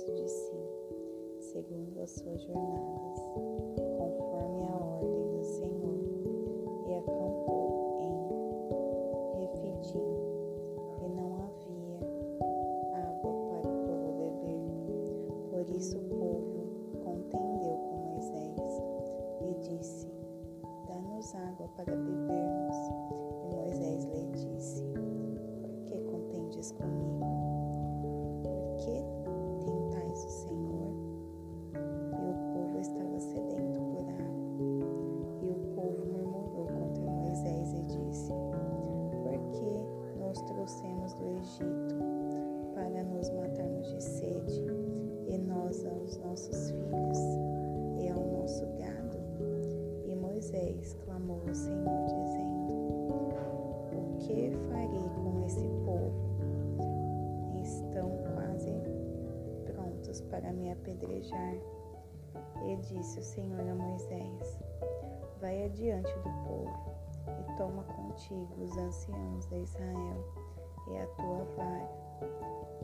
deserto de Sim, segundo as suas jornadas, conforme a ordem do Senhor, e acampou em Refidim, e não havia água para o povo beber. Por isso o povo contendeu com Moisés e disse: Dá-nos água para bebermos. E Moisés lhe disse: Egito para nos matarmos de sede, e nós aos nossos filhos e ao nosso gado? E Moisés clamou ao Senhor, dizendo: O que farei com esse povo? Estão quase prontos para me apedrejar. E disse o Senhor a Moisés: Vai adiante do povo e toma contigo os anciãos de Israel e a tua vara,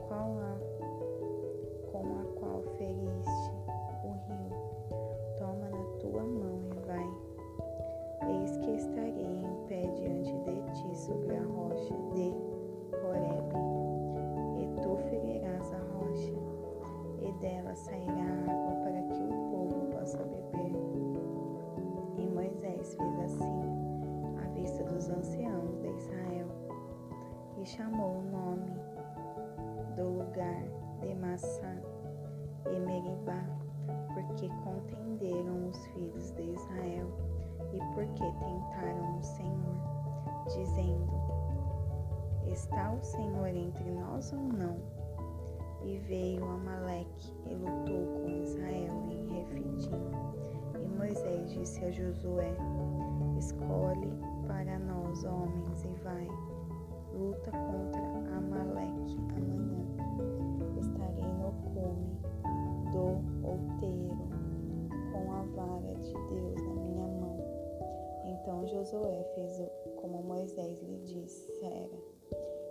qual a, com a qual chamou o nome do lugar de Massá e Meribá, porque contenderam os filhos de Israel e porque tentaram o Senhor, dizendo: Está o Senhor entre nós ou não? E veio Amaleque e lutou com Israel em Refidim. E Moisés disse a Josué: Escolhe para nós homens e vai, luta contra Amaleque amanhã. Estarei no cume do outeiro com a vara de Deus na minha mão. Então Josué fez como Moisés lhe dissera,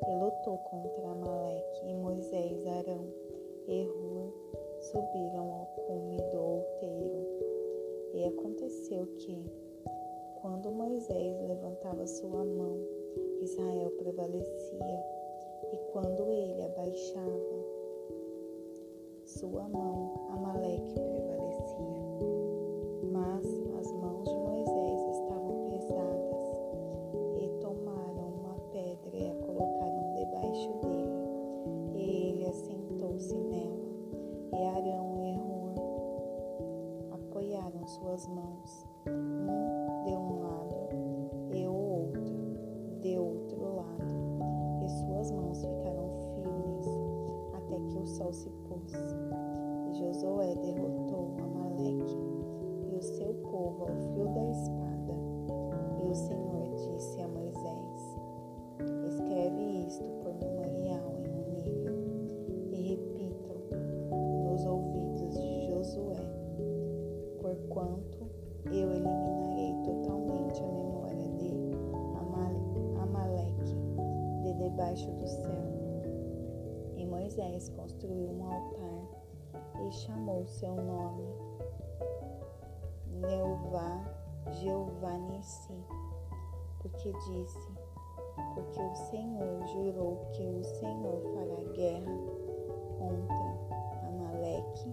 e lutou contra Amaleque, e Moisés, Arão e Hur subiram ao cume do outeiro. E aconteceu que, quando Moisés levantava sua mão, Israel prevalecia, e quando ele abaixava sua mão, Amaleque prevalecia. Sol se pôs. E Josué derrotou Amaleque e o seu povo ao fio da espada. E o Senhor disse a Moisés: Escreve isto por memorial em um livro e repita nos ouvidos de Josué, porquanto eu eliminarei totalmente a memória de Ama- Amaleque de debaixo do céu. Moisés construiu um altar e chamou seu nome Neuvá Jeová Nissi, porque disse, porque o Senhor jurou que o Senhor fará guerra contra Amaleque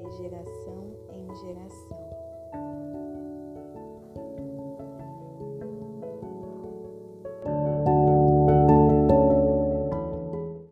de geração em geração.